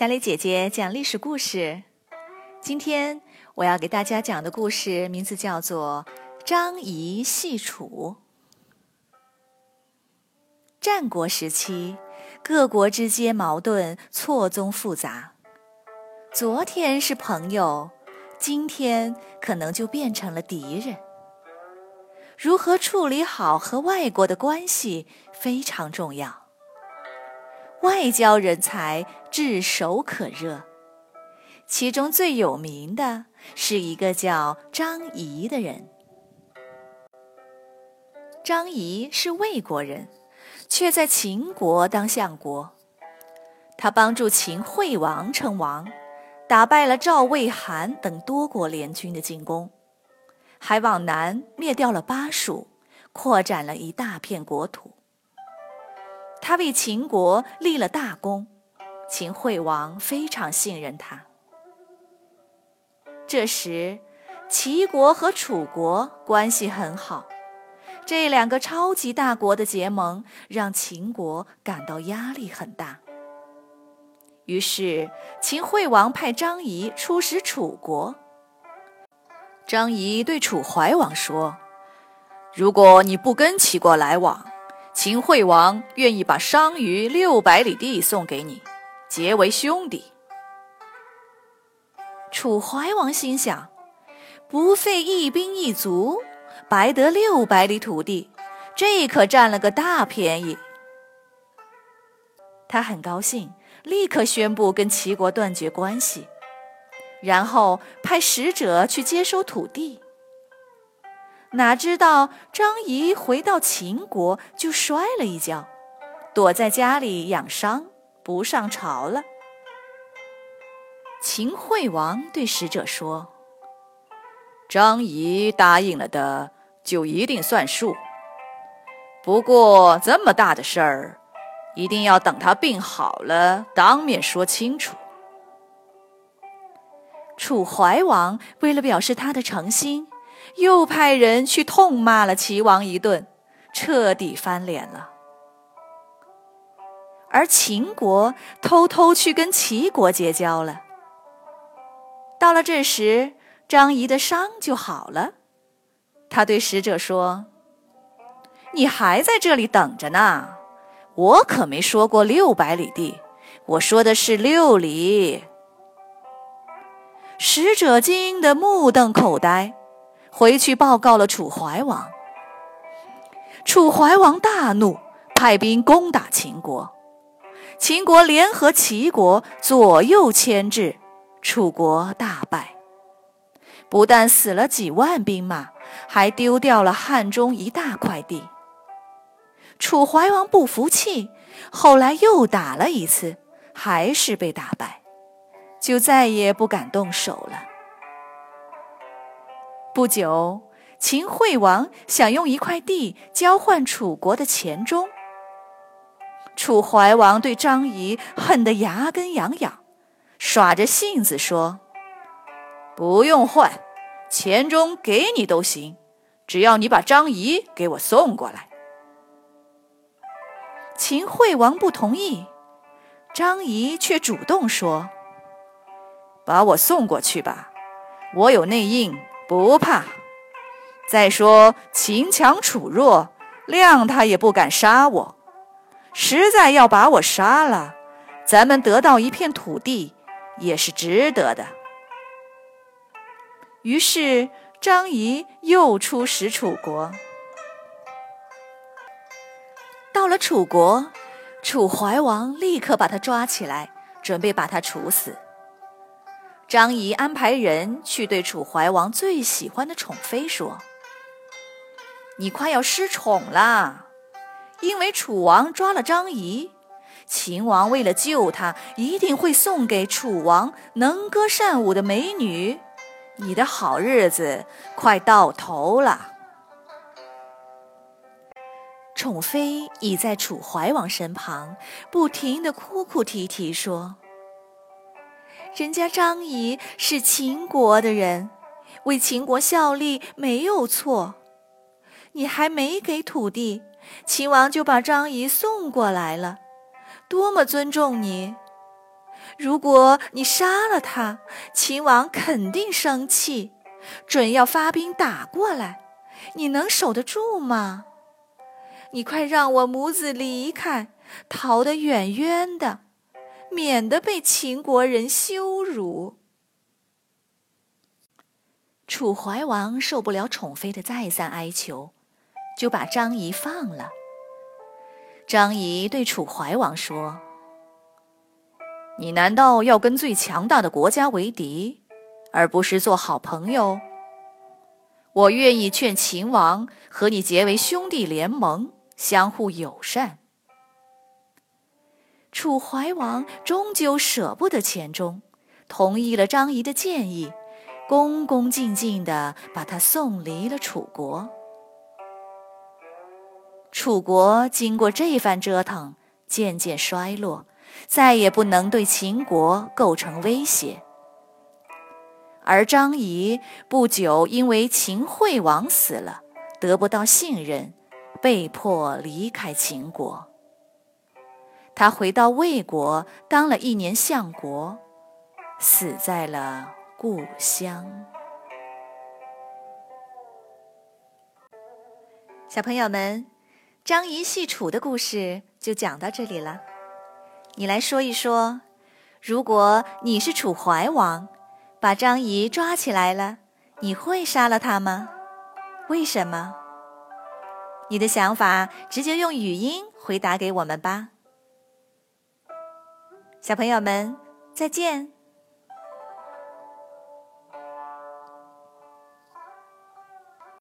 小磊姐姐讲历史故事。今天我要给大家讲的故事名字叫做《张仪戏楚》。战国时期，各国之间矛盾错综复杂，昨天是朋友，今天可能就变成了敌人。如何处理好和外国的关系非常重要。外交人才炙手可热，其中最有名的是一个叫张仪的人。张仪是魏国人，却在秦国当相国。他帮助秦惠王称王，打败了赵、魏、韩等多国联军的进攻，还往南灭掉了巴蜀，扩展了一大片国土。他为秦国立了大功，秦惠王非常信任他。这时，齐国和楚国关系很好，这两个超级大国的结盟让秦国感到压力很大。于是，秦惠王派张仪出使楚国。张仪对楚怀王说：“如果你不跟齐国来往，”秦惠王愿意把商于六百里地送给你，结为兄弟。楚怀王心想：不费一兵一卒，白得六百里土地，这可占了个大便宜。他很高兴，立刻宣布跟齐国断绝关系，然后派使者去接收土地。哪知道张仪回到秦国就摔了一跤，躲在家里养伤，不上朝了。秦惠王对使者说：“张仪答应了的，就一定算数。不过这么大的事儿，一定要等他病好了，当面说清楚。”楚怀王为了表示他的诚心。又派人去痛骂了齐王一顿，彻底翻脸了。而秦国偷偷去跟齐国结交了。到了这时，张仪的伤就好了。他对使者说：“你还在这里等着呢，我可没说过六百里地，我说的是六里。”使者惊得目瞪口呆。回去报告了楚怀王，楚怀王大怒，派兵攻打秦国。秦国联合齐国左右牵制，楚国大败，不但死了几万兵马，还丢掉了汉中一大块地。楚怀王不服气，后来又打了一次，还是被打败，就再也不敢动手了。不久，秦惠王想用一块地交换楚国的钱钟。楚怀王对张仪恨得牙根痒痒，耍着性子说：“不用换，钱钟给你都行，只要你把张仪给我送过来。”秦惠王不同意，张仪却主动说：“把我送过去吧，我有内应。”不怕。再说秦强楚弱，谅他也不敢杀我。实在要把我杀了，咱们得到一片土地也是值得的。于是张仪又出使楚国。到了楚国，楚怀王立刻把他抓起来，准备把他处死。张仪安排人去对楚怀王最喜欢的宠妃说：“你快要失宠了，因为楚王抓了张仪，秦王为了救他，一定会送给楚王能歌善舞的美女，你的好日子快到头了。”宠妃倚在楚怀王身旁，不停地哭哭啼啼说。人家张仪是秦国的人，为秦国效力没有错。你还没给土地，秦王就把张仪送过来了，多么尊重你！如果你杀了他，秦王肯定生气，准要发兵打过来。你能守得住吗？你快让我母子离开，逃得远远的，免得被秦国人羞辱。楚怀王受不了宠妃的再三哀求，就把张仪放了。张仪对楚怀王说：“你难道要跟最强大的国家为敌，而不是做好朋友？我愿意劝秦王和你结为兄弟联盟，相互友善。”楚怀王终究舍不得钱钟，同意了张仪的建议。恭恭敬敬地把他送离了楚国。楚国经过这番折腾，渐渐衰落，再也不能对秦国构成威胁。而张仪不久因为秦惠王死了，得不到信任，被迫离开秦国。他回到魏国，当了一年相国，死在了。故乡，小朋友们，张仪戏楚的故事就讲到这里了。你来说一说，如果你是楚怀王，把张仪抓起来了，你会杀了他吗？为什么？你的想法直接用语音回答给我们吧。小朋友们，再见。